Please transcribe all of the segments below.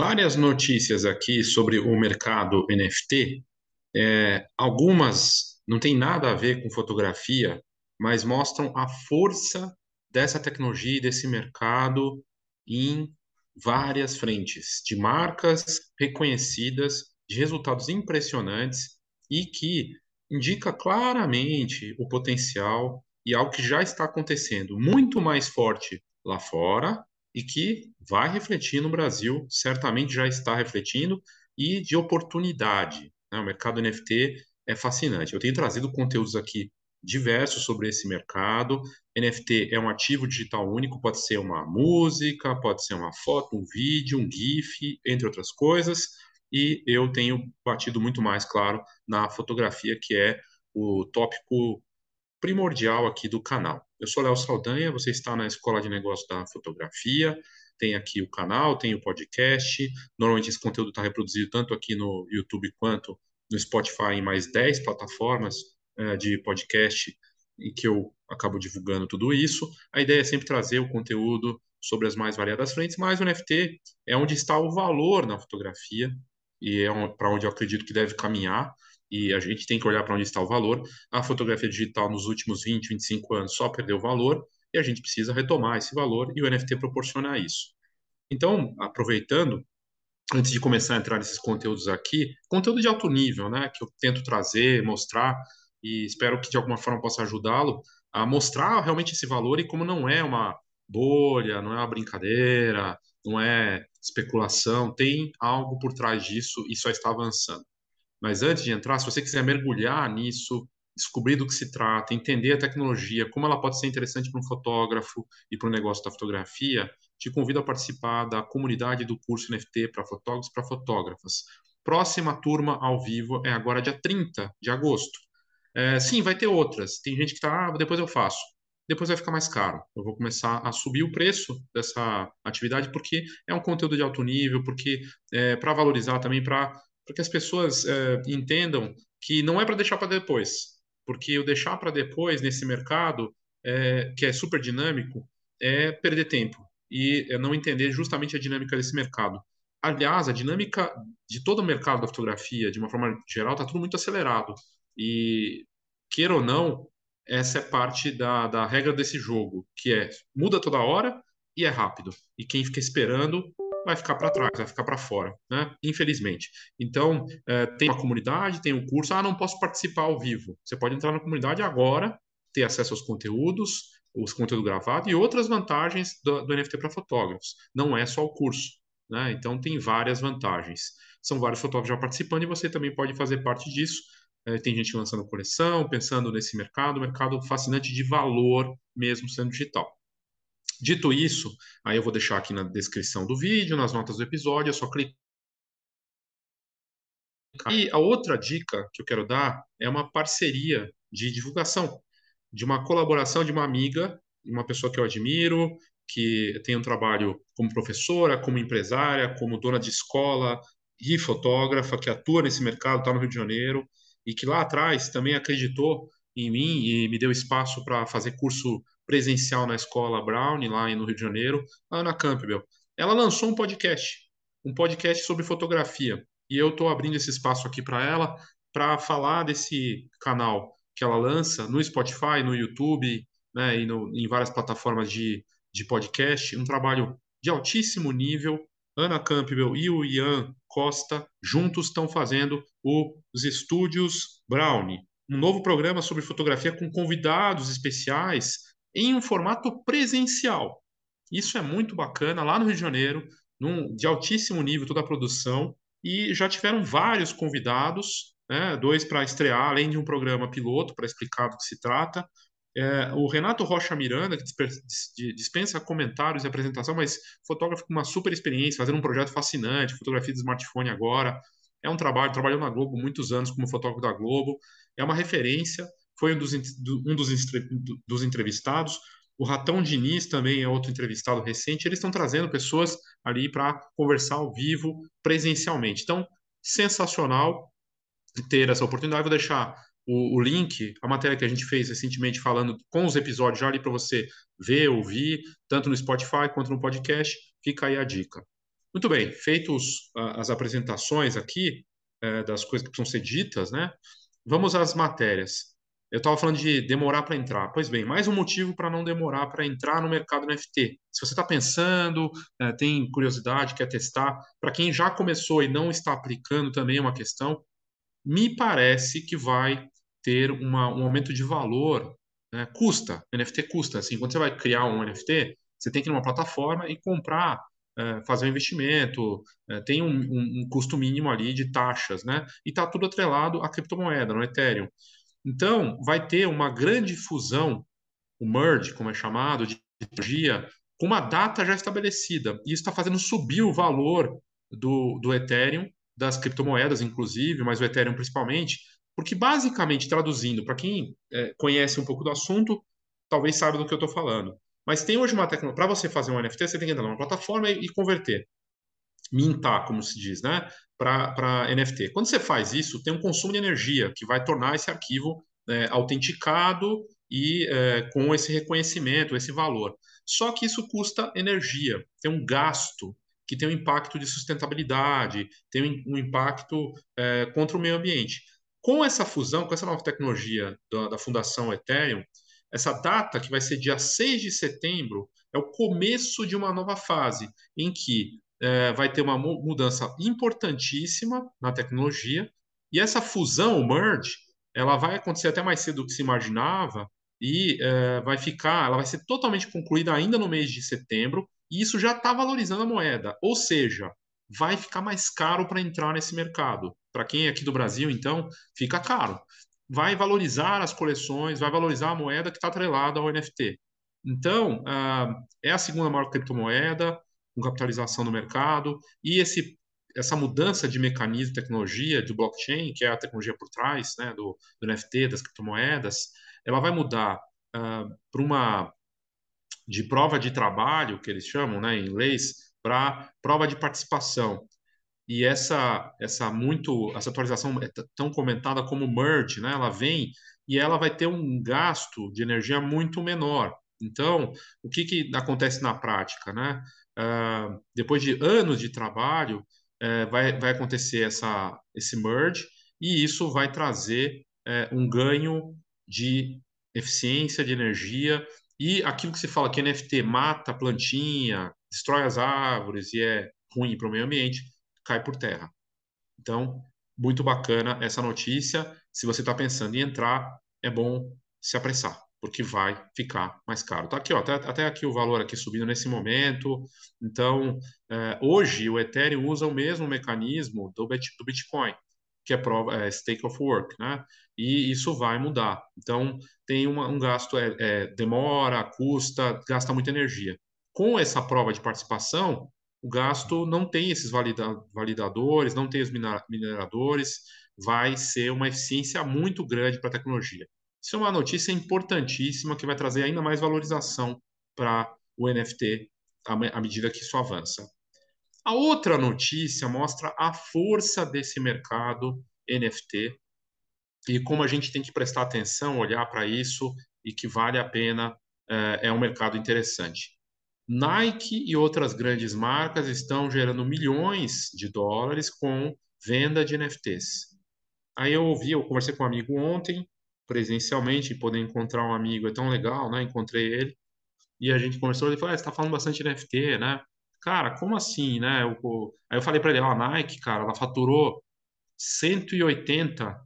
várias notícias aqui sobre o mercado NFT. É, algumas não tem nada a ver com fotografia, mas mostram a força dessa tecnologia e desse mercado em várias frentes, de marcas reconhecidas, de resultados impressionantes e que indica claramente o potencial e algo que já está acontecendo muito mais forte lá fora e que vai refletir no Brasil, certamente já está refletindo, e de oportunidade. Né? O mercado NFT é fascinante. Eu tenho trazido conteúdos aqui diversos sobre esse mercado. NFT é um ativo digital único, pode ser uma música, pode ser uma foto, um vídeo, um GIF, entre outras coisas. E eu tenho batido muito mais, claro, na fotografia, que é o tópico primordial aqui do canal. Eu sou Léo Saldanha, você está na Escola de Negócios da Fotografia, tem aqui o canal, tem o podcast. Normalmente esse conteúdo está reproduzido tanto aqui no YouTube quanto no Spotify em mais 10 plataformas é, de podcast em que eu acabo divulgando tudo isso. A ideia é sempre trazer o conteúdo sobre as mais variadas frentes, mas o NFT é onde está o valor na fotografia e é para onde eu acredito que deve caminhar e a gente tem que olhar para onde está o valor. A fotografia digital nos últimos 20, 25 anos só perdeu valor e a gente precisa retomar esse valor e o NFT proporciona isso. Então, aproveitando, antes de começar a entrar nesses conteúdos aqui, conteúdo de alto nível, né, que eu tento trazer, mostrar e espero que de alguma forma possa ajudá-lo a mostrar realmente esse valor e como não é uma bolha, não é uma brincadeira, não é especulação, tem algo por trás disso e só está avançando. Mas antes de entrar, se você quiser mergulhar nisso, descobrir do que se trata, entender a tecnologia, como ela pode ser interessante para um fotógrafo e para o negócio da fotografia, te convido a participar da comunidade do curso NFT para fotógrafos e para fotógrafas. Próxima turma ao vivo é agora dia 30 de agosto. É, sim, vai ter outras. Tem gente que está, ah, depois eu faço. Depois vai ficar mais caro. Eu vou começar a subir o preço dessa atividade porque é um conteúdo de alto nível, porque é, para valorizar também, para para que as pessoas é, entendam que não é para deixar para depois, porque o deixar para depois nesse mercado, é, que é super dinâmico, é perder tempo e é não entender justamente a dinâmica desse mercado. Aliás, a dinâmica de todo o mercado da fotografia, de uma forma geral, está tudo muito acelerado. E, queira ou não, essa é parte da, da regra desse jogo, que é muda toda hora e é rápido. E quem fica esperando vai ficar para trás, vai ficar para fora, né? Infelizmente. Então, é, tem uma comunidade, tem um curso. Ah, não posso participar ao vivo. Você pode entrar na comunidade agora, ter acesso aos conteúdos, os conteúdos gravados e outras vantagens do, do NFT para fotógrafos. Não é só o curso, né? Então, tem várias vantagens. São vários fotógrafos já participando e você também pode fazer parte disso. É, tem gente lançando coleção, pensando nesse mercado, mercado fascinante de valor, mesmo sendo digital. Dito isso, aí eu vou deixar aqui na descrição do vídeo, nas notas do episódio, é só clicar. E a outra dica que eu quero dar é uma parceria de divulgação, de uma colaboração de uma amiga, uma pessoa que eu admiro, que tem um trabalho como professora, como empresária, como dona de escola e fotógrafa, que atua nesse mercado, está no Rio de Janeiro, e que lá atrás também acreditou em mim e me deu espaço para fazer curso presencial na escola Brown, lá no Rio de Janeiro, a Ana Campbell. Ela lançou um podcast, um podcast sobre fotografia. E eu estou abrindo esse espaço aqui para ela, para falar desse canal que ela lança no Spotify, no YouTube, né, e no, em várias plataformas de, de podcast. Um trabalho de altíssimo nível. Ana Campbell e o Ian Costa juntos estão fazendo os Estúdios Brown, um novo programa sobre fotografia com convidados especiais em um formato presencial. Isso é muito bacana, lá no Rio de Janeiro, num, de altíssimo nível toda a produção, e já tiveram vários convidados, né, dois para estrear, além de um programa piloto para explicar do que se trata. É, o Renato Rocha Miranda, que dispensa comentários e apresentação, mas fotógrafo com uma super experiência, fazendo um projeto fascinante, fotografia de smartphone agora. É um trabalho, trabalhou na Globo muitos anos como fotógrafo da Globo, é uma referência foi um dos, um dos, dos entrevistados. O Ratão Diniz também é outro entrevistado recente. Eles estão trazendo pessoas ali para conversar ao vivo, presencialmente. Então, sensacional ter essa oportunidade. Vou deixar o, o, link, a matéria que a gente fez recentemente falando com os episódios já ali para você ver, ouvir, tanto no Spotify quanto no podcast. Fica aí a dica. Muito bem, feitos as apresentações aqui é, das coisas que precisam ser ditas, né? Vamos às matérias. Eu estava falando de demorar para entrar. Pois bem, mais um motivo para não demorar para entrar no mercado NFT. Se você está pensando, é, tem curiosidade, quer testar, para quem já começou e não está aplicando também é uma questão, me parece que vai ter uma, um aumento de valor. Né? Custa, NFT custa. Assim, quando você vai criar um NFT, você tem que ir numa plataforma e comprar é, fazer um investimento, é, tem um, um, um, custo mínimo ali de taxas, né? E está tudo atrelado à criptomoeda, no Ethereum. Então, vai ter uma grande fusão, o merge, como é chamado, de tecnologia, com uma data já estabelecida. E isso está fazendo subir o valor do, do Ethereum, das criptomoedas, inclusive, mas o Ethereum principalmente, porque basicamente, traduzindo, para quem é, conhece um pouco do assunto, talvez saiba do que eu estou falando. Mas tem hoje uma tecnologia, para você fazer um NFT, você tem que entrar numa plataforma e, e converter, mintar, como se diz, né, para NFT. Quando você faz isso, tem um consumo de energia que vai tornar esse arquivo é, autenticado e é, com esse reconhecimento, esse valor. Só que isso custa energia, tem um gasto que tem um impacto de sustentabilidade, tem um, impacto é, contra o meio ambiente. Com essa fusão, com essa nova tecnologia da, da Fundação Ethereum, essa data, que vai ser dia 6 de setembro, é o começo de uma nova fase, em que é, vai ter uma mudança importantíssima na tecnologia, e essa fusão, o merge, ela vai acontecer até mais cedo do que se imaginava, e é, vai ficar, ela vai ser totalmente concluída ainda no mês de setembro, e isso já está valorizando a moeda, ou seja, vai ficar mais caro para entrar nesse mercado. Para quem é aqui do Brasil, então, fica caro vai valorizar as coleções, vai valorizar a moeda que está atrelada ao NFT. Então, uh, é a segunda maior criptomoeda, com capitalização no mercado, e esse, essa mudança de mecanismo, tecnologia, de blockchain, que é a tecnologia por trás né, do, do NFT, das criptomoedas, ela vai mudar uh, para uma de prova de trabalho, que eles chamam né, em inglês, para prova de participação e essa essa muito essa atualização é tão comentada como merge, né? Ela vem e ela vai ter um gasto de energia muito menor. Então, o que, que acontece na prática, né? Uh, depois de anos de trabalho, uh, vai, vai acontecer essa, esse merge e isso vai trazer uh, um ganho de eficiência de energia e aquilo que se fala que NFT mata a plantinha, destrói as árvores e é ruim para o meio ambiente, cai por terra. Então, muito bacana essa notícia. Se você está pensando em entrar, é bom se apressar, porque vai ficar mais caro. Tá aqui, ó, até, até aqui o valor aqui subindo nesse momento. Então, é, hoje o Ethereum usa o mesmo mecanismo do, do Bitcoin, que é, prova, é stake of work, né? E isso vai mudar. Então, tem uma, um gasto, é, é, demora, custa, gasta muita energia. Com essa prova de participação, o gasto não tem esses valida validadores, não tem os mineradores, vai ser uma eficiência muito grande para a tecnologia. Isso é uma notícia importantíssima que vai trazer ainda mais valorização para o NFT à medida que isso avança. A outra notícia mostra a força desse mercado NFT e como a gente tem que prestar atenção, olhar para isso e que vale a pena, é, é um mercado interessante. Nike e outras grandes marcas estão gerando milhões de dólares com venda de NFTs. Aí eu ouvi, eu conversei com um amigo ontem, presencialmente, poder encontrar um amigo é tão legal, né? Encontrei ele e a gente conversou. Ele falou: ah, você está falando bastante de NFT, né? Cara, como assim, né? Eu, aí eu falei para ele: ó, a Nike, cara, ela faturou 180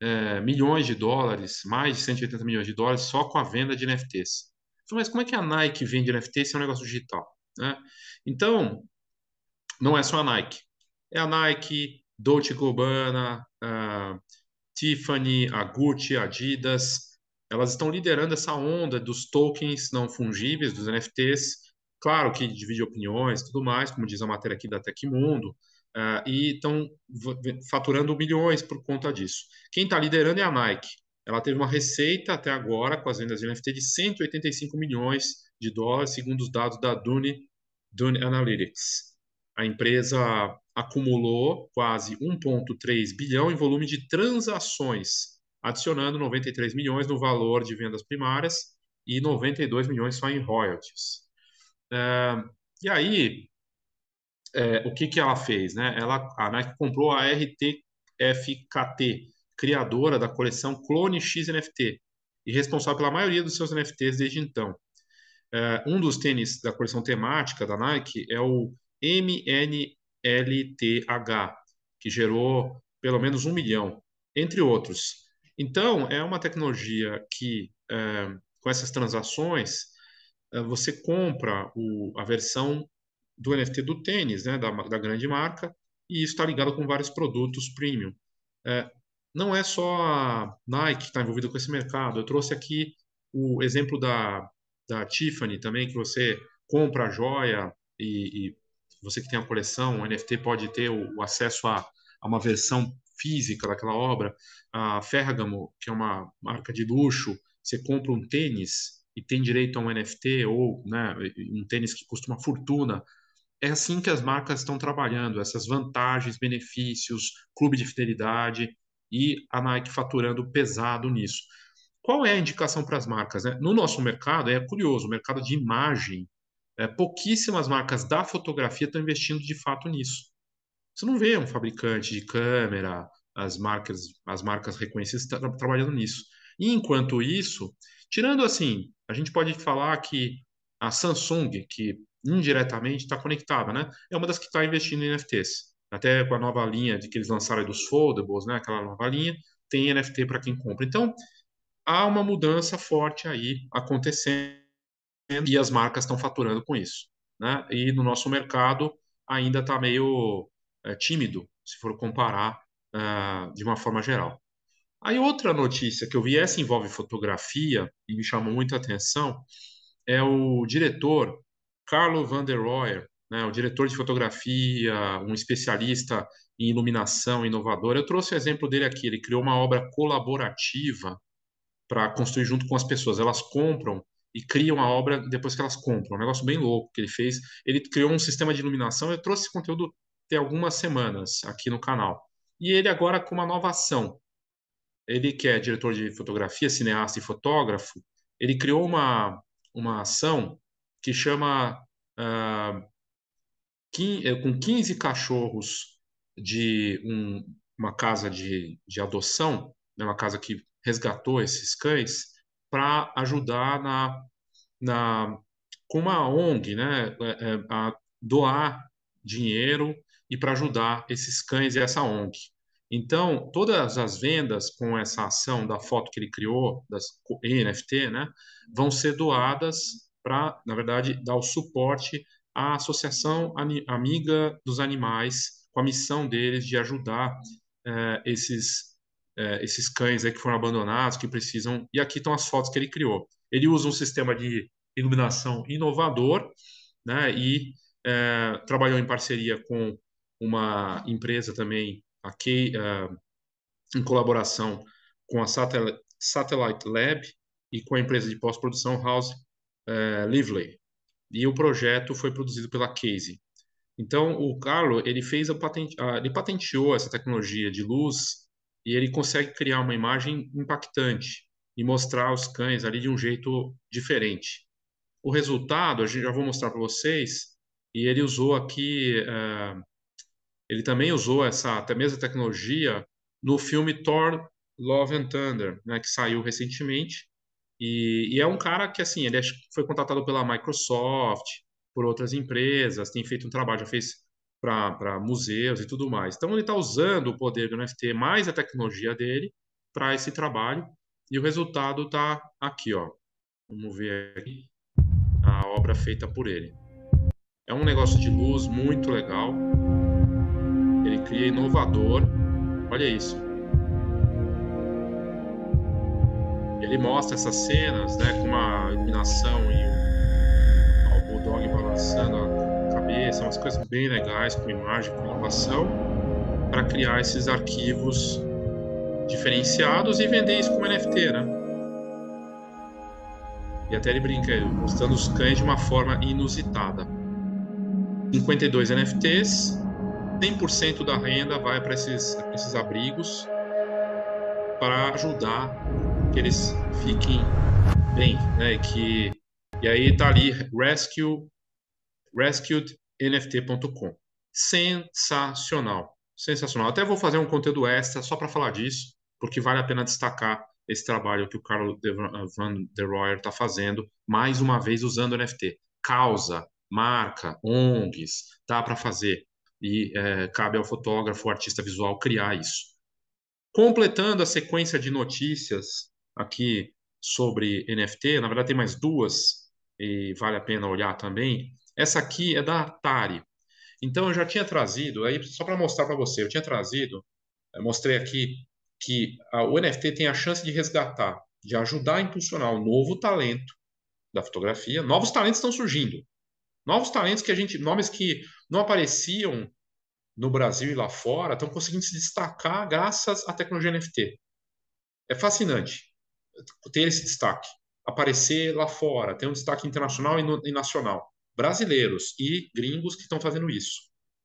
é, milhões de dólares, mais de 180 milhões de dólares só com a venda de NFTs. Mas como é que a Nike vende NFT se é um negócio digital? Né? Então, não é só a Nike. É a Nike, Dolce Gabbana, a Tiffany, a Gucci, a Adidas. Elas estão liderando essa onda dos tokens não fungíveis, dos NFTs. Claro que divide opiniões tudo mais, como diz a matéria aqui da Tecmundo, uh, e estão faturando milhões por conta disso. Quem está liderando é a Nike ela teve uma receita até agora com as vendas de NFT de 185 milhões de dólares, segundo os dados da Dune, Dune Analytics. A empresa acumulou quase 1,3 bilhão em volume de transações, adicionando 93 milhões no valor de vendas primárias e 92 milhões só em royalties. É, e aí, é, o que, que ela fez? Né? Ela, a Nike comprou a RTFKT, criadora da coleção Clone X NFT, e responsável pela maioria dos seus NFTs desde então. É, um dos tênis da coleção temática da Nike é o MNLTH, que gerou pelo menos um milhão, entre outros. Então, é uma tecnologia que, é, com essas transações, é, você compra o, a versão do NFT do tênis, né, da, da grande marca, e isso está ligado com vários produtos premium. É, não é só a Nike que está envolvida com esse mercado. Eu trouxe aqui o exemplo da, da Tiffany também, que você compra a joia e, e você que tem a coleção, o NFT pode ter o, o acesso a, a, uma versão física daquela obra. A Ferragamo, que é uma marca de luxo, você compra um tênis e tem direito a um NFT ou né, um tênis que custa uma fortuna. É assim que as marcas estão trabalhando, essas vantagens, benefícios, clube de fidelidade e a Nike faturando pesado nisso. Qual é a indicação para as marcas? Né? No nosso mercado, é curioso, o mercado de imagem, é, pouquíssimas marcas da fotografia estão investindo de fato nisso. Você não vê um fabricante de câmera, as marcas, as marcas reconhecidas tra trabalhando nisso. E enquanto isso, tirando assim, a gente pode falar que a Samsung, que indiretamente está conectada, né? É uma das que está investindo em NFTs. Até com a nova linha de que eles lançaram dos foldables, né? Aquela nova linha, tem NFT para quem compra. Então, há uma mudança forte aí acontecendo e as marcas estão faturando com isso, né? E no nosso mercado ainda está meio é, tímido, se for comparar uh, de uma forma geral. Aí outra notícia que eu vi, essa envolve fotografia e me chamou muita atenção, é o diretor Carlo van der Royer, né, o diretor de fotografia, um especialista em iluminação inovador. Eu trouxe o exemplo dele aqui. Ele criou uma obra colaborativa para construir junto com as pessoas. Elas compram e criam a obra depois que elas compram. Um negócio bem louco que ele fez. Ele criou um sistema de iluminação. Eu trouxe esse conteúdo tem algumas semanas aqui no canal. E ele agora com uma nova ação. Ele que é diretor de fotografia, cineasta e fotógrafo, ele criou uma, uma ação que chama uh, com 15 cachorros de um, uma casa de, de adoção, né, uma casa que resgatou esses cães, para ajudar na, na, com uma ONG, né, é, é, a doar dinheiro e para ajudar esses cães e essa ONG. Então, todas as vendas com essa ação da foto que ele criou, das NFT, né, vão ser doadas para, na verdade, dar o suporte à Associação Amiga dos Animais, com a missão deles de ajudar é, esses, é, esses cães que foram abandonados, que precisam. E aqui estão as fotos que ele criou. Ele usa um sistema de iluminação inovador né, e é, trabalhou em parceria com uma empresa também aqui uh, em colaboração com a Satellite, Satellite Lab e com a empresa de pós-produção House uh, Lively. E o projeto foi produzido pela Casey. Então, o Carlo, ele fez a patente, ele patenteou essa tecnologia de luz e ele consegue criar uma imagem impactante e mostrar os cães ali de um jeito diferente. O resultado, a gente já vou mostrar para vocês, e ele usou aqui uh, ele também usou essa até mesma tecnologia no filme Thor Love and Thunder, né, que saiu recentemente. E, e, é um cara que, assim, ele foi contratado pela Microsoft, por outras empresas, tem feito um trabalho, já fez para museus e tudo mais. Então, ele está usando o poder do NFT mais a tecnologia dele para esse trabalho. E o resultado está aqui, ó. Vamos ver aqui a obra feita por ele. É um negócio de luz muito legal ele cria inovador. Olha isso. Ele mostra essas cenas, né, com uma iluminação e o bulldog balançando cabeça, umas coisas bem legais com imagem, com inovação, para criar esses arquivos diferenciados e vender isso como NFT, né? E até ele brinca, mostrando os cães de uma forma inusitada. 52 NFTs, 100% da renda vai para esses, esses abrigos para ajudar que eles fiquem bem, né? Que e aí tá ali rescue rescuednft.com. sensacional. Sensacional. Até vou fazer um conteúdo extra só para falar disso, porque vale a pena destacar esse trabalho que o Carlos Van der Royer está fazendo, mais uma vez usando NFT. Causa, marca, ONGs, dá para fazer. E é, cabe ao fotógrafo, ao artista visual, criar isso. Completando a sequência de notícias aqui sobre NFT, na verdade tem mais duas, e vale a pena olhar também. Essa aqui é da Atari. Então eu já tinha trazido, aí só para mostrar para você, eu tinha trazido, eu mostrei aqui que a, o NFT tem a chance de resgatar, de ajudar a impulsionar o novo talento da fotografia. Novos talentos estão surgindo. Novos talentos que a gente, nomes que não apareciam no Brasil e lá fora, estão conseguindo se destacar graças à tecnologia NFT. É fascinante ter esse destaque, aparecer lá fora, ter um destaque internacional e, no, e nacional. Brasileiros e gringos que estão fazendo isso.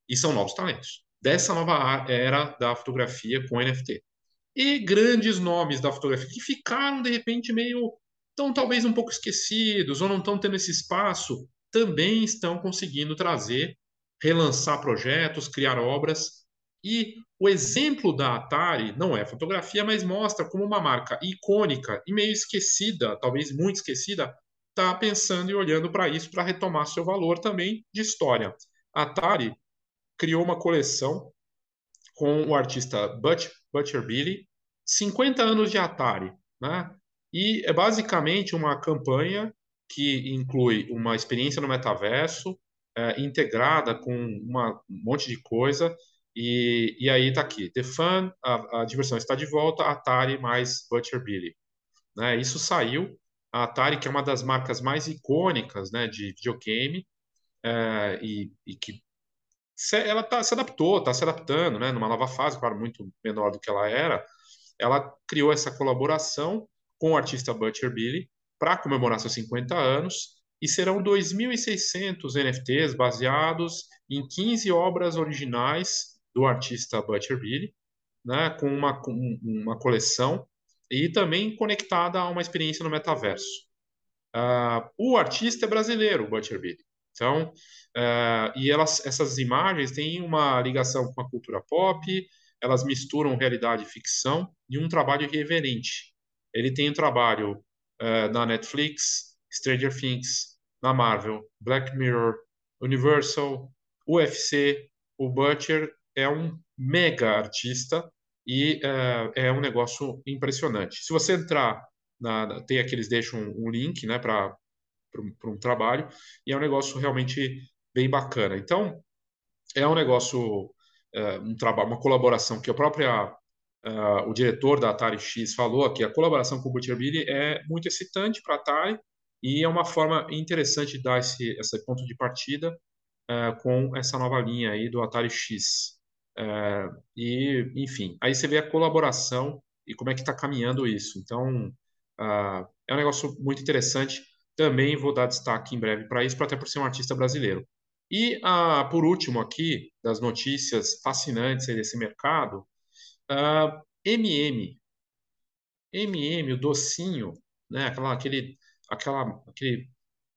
E são novos talentos. Dessa nova era da fotografia com NFT. E grandes nomes da fotografia que ficaram, de repente, meio. estão talvez um pouco esquecidos ou não estão tendo esse espaço também estão conseguindo trazer, relançar projetos, criar obras. E o exemplo da Atari não é fotografia, mas mostra como uma marca icônica e meio esquecida, talvez muito esquecida, está pensando e olhando para isso para retomar seu valor também de história. A Atari criou uma coleção com o artista Butch, Butcher Billy, 50 anos de Atari, né? E é basicamente uma campanha que inclui uma experiência no metaverso, é, integrada com uma, um monte de coisa, e, e aí está aqui, The Fun, a, a, diversão está de volta, Atari mais Butcher Billy. Né? Isso saiu, a Atari, que é uma das marcas mais icônicas né, de videogame, é, e, e, que se, ela tá, se adaptou, está se adaptando, né, numa nova fase, claro, muito menor do que ela era, ela criou essa colaboração com o artista Butcher Billy, para comemorar seus 50 anos e serão 2.600 NFTs baseados em 15 obras originais do artista Butcher Billy, né, com uma, com uma coleção e também conectada a uma experiência no metaverso. Uh, o artista é brasileiro, Butcher Billy. Então, uh, e elas, essas imagens têm uma ligação com a cultura pop, elas misturam realidade e ficção e um trabalho irreverente. Ele tem um trabalho uh, na Netflix, Stranger Things, na Marvel, Black Mirror, Universal, UFC. O Butcher é um mega artista e uh, é um negócio impressionante. Se você entrar, na, tem aqui, eles deixam um, link né, para um trabalho, e é um negócio realmente bem bacana. Então, é um negócio, uh, um trabalho, uma colaboração que a própria uh, o diretor da Atari X falou que a colaboração com o Butcherbilly é muito excitante para a Atari e é uma forma interessante de dar esse, esse ponto de partida com essa nova linha aí do Atari X. Uh, e, enfim, aí você vê a colaboração e como é que está caminhando isso. Então, é um negócio muito interessante. Também vou dar destaque em breve para isso, até por ser um artista brasileiro. E, por último aqui, das notícias fascinantes desse mercado, Uh, MM. MM, o docinho, né? Aquela, aquele, aquela, aquele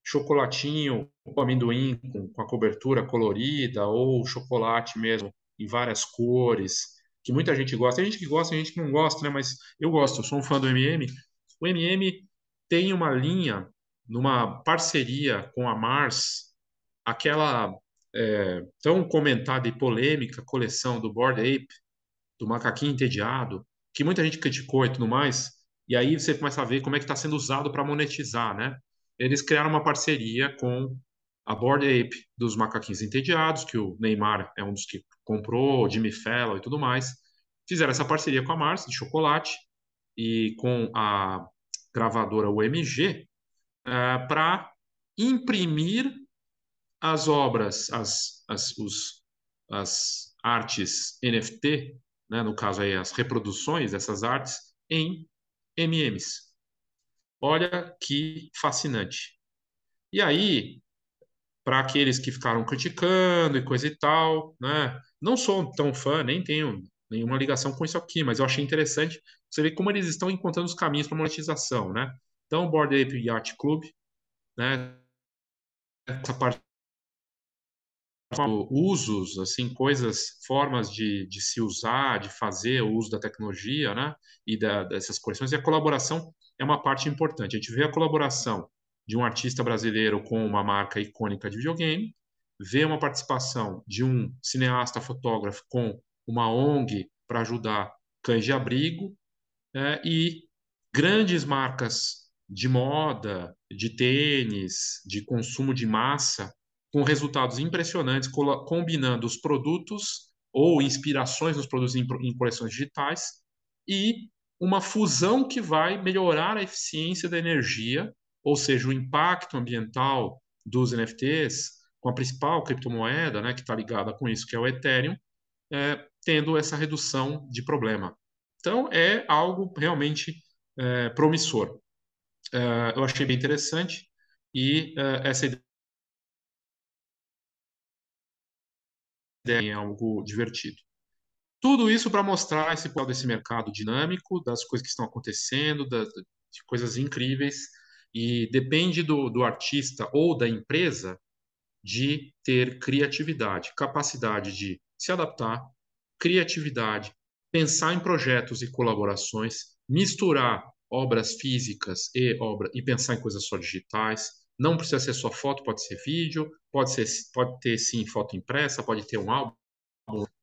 chocolatinho com amendoim com, com a cobertura colorida ou chocolate mesmo em várias cores, que muita gente gosta. Tem gente que gosta, tem gente que não gosta, né? Mas eu gosto, eu sou um fã do MM. O MM tem uma linha numa parceria com a Mars, aquela é, tão comentada e polêmica coleção do Bored Ape, do macaquinho entediado, que muita gente criticou e tudo mais, e aí você começa a ver como é que está sendo usado para monetizar, né? Eles criaram uma parceria com a Board Ape dos macaquinhos entediados, que o Neymar é um dos que comprou, Jimmy Fallon e tudo mais. Fizeram essa parceria com a Mars de chocolate e com a gravadora UMG é, para imprimir as obras, as, as, os, as artes NFT né, no caso aí as reproduções dessas artes, em MMs. Olha que fascinante. E aí, para aqueles que ficaram criticando e coisa e tal, né, não sou tão fã, nem tenho nenhuma ligação com isso aqui, mas eu achei interessante você ver como eles estão encontrando os caminhos para monetização, né? Então, o Board Ape Yacht Club, né, essa parte usos, assim, coisas, formas de, de se usar, de fazer o uso da tecnologia, né? E da, dessas coleções. E a colaboração é uma parte importante. A gente vê a colaboração de um artista brasileiro com uma marca icônica de videogame, vê uma participação de um cineasta fotógrafo com uma ONG para ajudar cães de abrigo é, e grandes marcas de moda, de tênis, de consumo de massa, com resultados impressionantes, combinando os produtos ou inspirações nos produtos em coleções digitais e uma fusão que vai melhorar a eficiência da energia, ou seja, o impacto ambiental dos NFTs, com a principal criptomoeda né, que está ligada com isso, que é o Ethereum, é, tendo essa redução de problema. Então, é algo realmente é, promissor. É, eu achei bem interessante e é, essa ideia é algo divertido. Tudo isso para mostrar esse qual desse mercado dinâmico, das coisas que estão acontecendo, das, de coisas incríveis, e depende do, do artista ou da empresa de ter criatividade, capacidade de se adaptar, criatividade, pensar em projetos e colaborações, misturar obras físicas e obra e pensar em coisas só digitais. Não precisa ser só foto, pode ser vídeo, pode ser pode ter sim foto impressa, pode ter um álbum,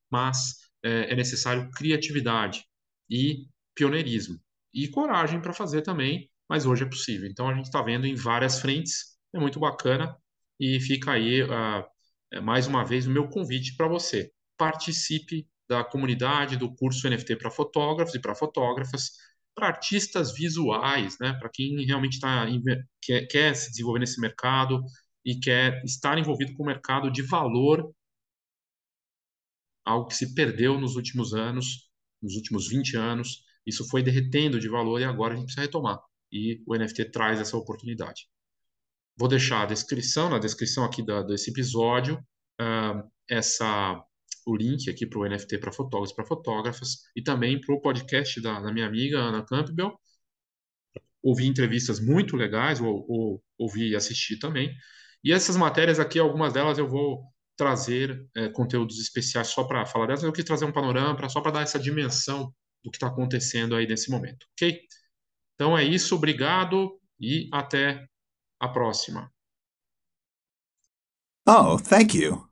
mas é, é necessário criatividade e pioneirismo e coragem para fazer também, mas hoje é possível. Então a gente está vendo em várias frentes, é muito bacana e fica aí uh, mais uma vez o meu convite para você. Participe da comunidade do curso NFT para fotógrafos e para fotógrafas, para artistas visuais, né? para quem realmente tá, quer, quer se desenvolver nesse mercado e quer estar envolvido com o mercado de valor, algo que se perdeu nos últimos anos, nos últimos 20 anos. Isso foi derretendo de valor e agora a gente precisa retomar. E o NFT traz essa oportunidade. Vou deixar a descrição, na descrição aqui da, desse episódio, uh, essa, o link aqui para o NFT para fotógrafos para fotógrafas e também para o podcast da, da, minha amiga Ana Campbell. Ouvi entrevistas muito legais, ou, ou, ouvi e assisti também. E essas matérias aqui, algumas delas eu vou trazer é, conteúdos especiais só para falar delas. Eu quis trazer um panorama pra, só para dar essa dimensão do que está acontecendo aí nesse momento, ok? Então é isso, obrigado e até a próxima. Oh, thank you.